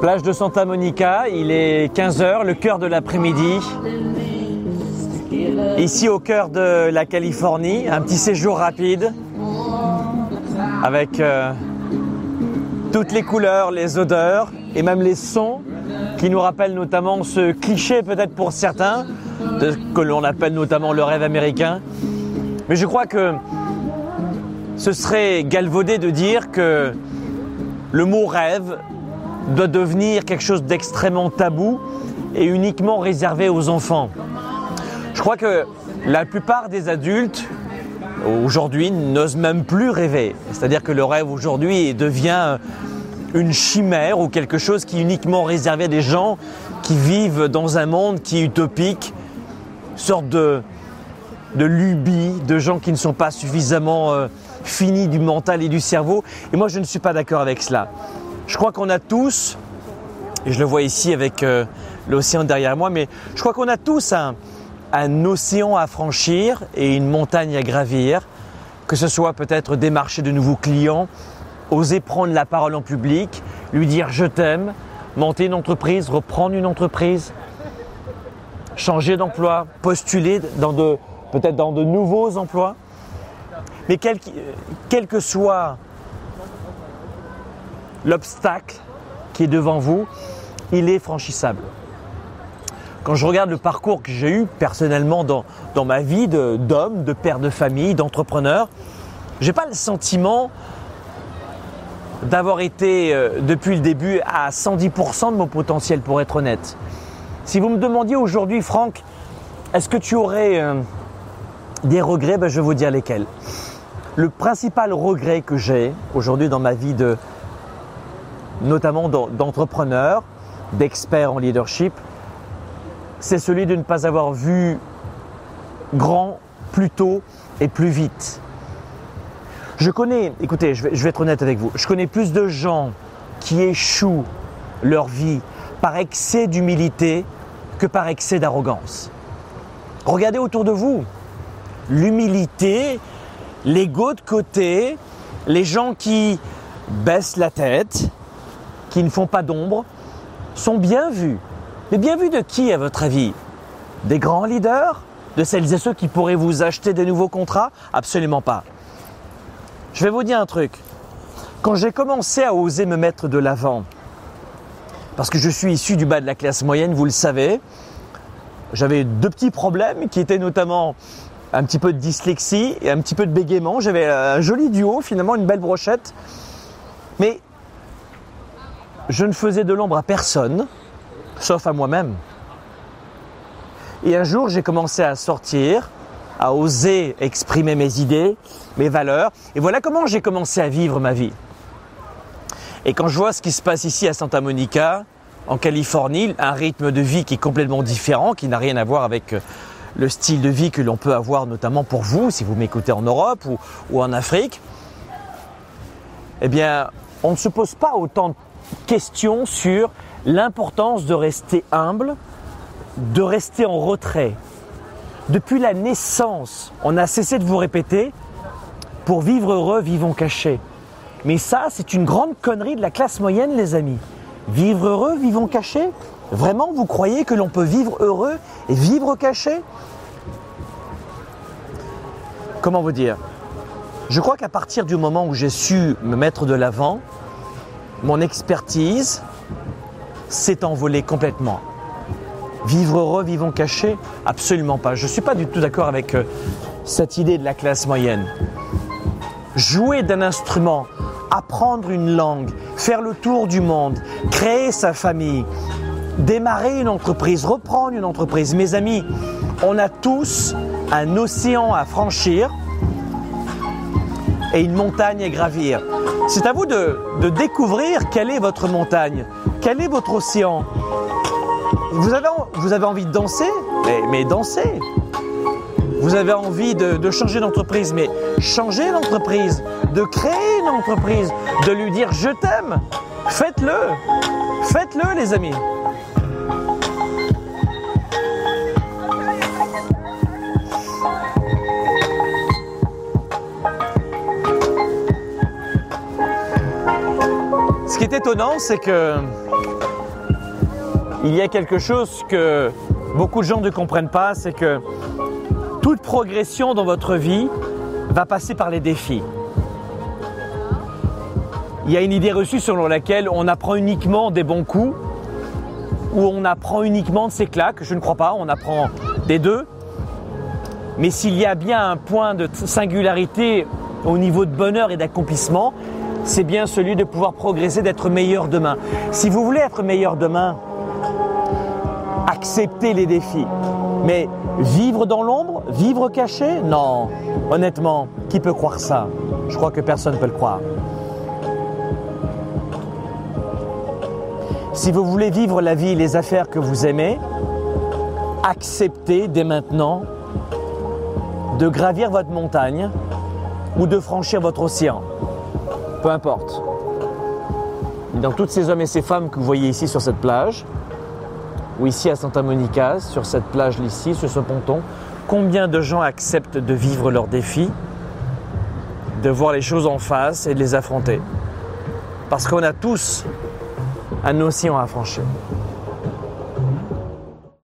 Plage de Santa Monica, il est 15h, le cœur de l'après-midi. Ici au cœur de la Californie, un petit séjour rapide avec euh, toutes les couleurs, les odeurs et même les sons qui nous rappellent notamment ce cliché peut-être pour certains, de, que l'on appelle notamment le rêve américain. Mais je crois que ce serait galvaudé de dire que le mot rêve doit devenir quelque chose d'extrêmement tabou et uniquement réservé aux enfants. Je crois que la plupart des adultes aujourd'hui n'osent même plus rêver. C'est-à-dire que le rêve aujourd'hui devient une chimère ou quelque chose qui est uniquement réservé à des gens qui vivent dans un monde qui est utopique, sorte de, de lubie, de gens qui ne sont pas suffisamment euh, finis du mental et du cerveau. Et moi, je ne suis pas d'accord avec cela. Je crois qu'on a tous, et je le vois ici avec euh, l'océan derrière moi, mais je crois qu'on a tous un, océan à franchir et une montagne à gravir, que ce soit peut-être démarcher de nouveaux clients, oser prendre la parole en public, lui dire je t'aime, monter une entreprise, reprendre une entreprise, changer d'emploi, postuler dans de, peut-être dans de nouveaux emplois. Mais quel, quel que soit l'obstacle qui est devant vous, il est franchissable. Quand je regarde le parcours que j'ai eu personnellement dans, dans ma vie d'homme, de, père de famille, d'entrepreneur, j'ai pas le sentiment d'avoir été euh, depuis le début à 110% de mon potentiel pour être honnête. Si vous me demandiez aujourd'hui, Franck, est-ce que tu aurais euh, des regrets ben, Je vais vous dire lesquels. Le principal regret que j'ai aujourd'hui dans ma vie de, notamment d'entrepreneur, d'expert en leadership, c'est celui de ne pas avoir vu grand plus tôt et plus vite. Je connais, écoutez, je vais, je vais, être honnête avec vous, je connais plus de gens qui échouent leur vie par excès d'humilité que par excès d'arrogance. Regardez autour de vous. L'humilité, l'ego de côté, les gens qui baissent la tête, qui ne font pas d'ombre, sont bien vus. Mais bien vus de qui, à votre avis? Des grands leaders? De celles et ceux qui pourraient vous acheter de nouveaux contrats? Absolument pas. Je vais vous dire un truc. Quand j'ai commencé à oser me mettre de l'avant, parce que je suis issu du bas de la classe moyenne, vous le savez, j'avais deux petits problèmes qui étaient notamment un petit peu de dyslexie et un petit peu de bégaiement. J'avais un joli duo, finalement, une belle brochette. Mais je ne faisais de l'ombre à personne, sauf à moi-même. Et un jour, j'ai commencé à sortir, à oser exprimer mes idées, mes valeurs. Et voilà comment j'ai commencé à vivre ma vie. Et quand je vois ce qui se passe ici à Santa Monica, en Californie, un rythme de vie qui est complètement différent, qui n'a rien à voir avec euh, le style de vie que l'on peut avoir notamment pour vous, si vous m'écoutez en Europe ou, en Afrique, eh bien, on ne se pose pas autant de questions sur l'importance de rester humble, de rester en retrait. Depuis la naissance, on a cessé de vous répéter, pour vivre heureux, vivons cachés. Mais ça, c'est une grande connerie de la classe moyenne, les amis. Vivre heureux, vivons cachés? Vraiment, vous croyez que l'on peut vivre heureux et vivre caché? Comment vous dire? Je crois qu'à partir du moment où j'ai su me mettre de l'avant, mon expertise s'est envolée complètement. Vivre heureux, vivons cachés Absolument pas. Je ne suis pas du tout d'accord avec euh, cette idée de la classe moyenne. Jouer d'un instrument, apprendre une langue, faire le tour du monde, créer sa famille, démarrer une entreprise, reprendre une entreprise. Mes amis, on a tous un océan à franchir et une montagne à gravir. C'est à vous de, de, découvrir quelle est votre montagne, quel est votre océan? Vous avez, vous avez envie de danser? Mais, mais dansez. Vous avez envie de, de changer d'entreprise, mais changez d'entreprise, de créer une entreprise, de lui dire je t'aime. Faites-le. Faites-le les amis. Étonnant, c'est que il y a quelque chose que beaucoup de gens ne comprennent pas, c'est que toute progression dans votre vie va passer par les défis. Il y a une idée reçue selon laquelle on apprend uniquement des bons coups ou on apprend uniquement de ses claques. Je ne crois pas, on apprend des deux. Mais s'il y a bien un point de singularité au niveau de bonheur et d'accomplissement, c'est bien celui de pouvoir progresser, d'être meilleur demain. Si vous voulez être meilleur demain, acceptez les défis. Mais vivre dans l'ombre, vivre caché, non. Honnêtement, qui peut croire ça? Je crois que personne ne peut le croire. Si vous voulez vivre la vie les affaires que vous aimez, acceptez dès maintenant de gravir votre montagne ou de franchir votre océan. Peu importe. Dans toutes ces hommes et ces femmes que vous voyez ici sur cette plage, ou ici à Santa Monica, sur cette plage ici, sur ce ponton, combien de gens acceptent de vivre leurs défis, de voir les choses en face et de les affronter? Parce qu'on a tous un océan à franchir.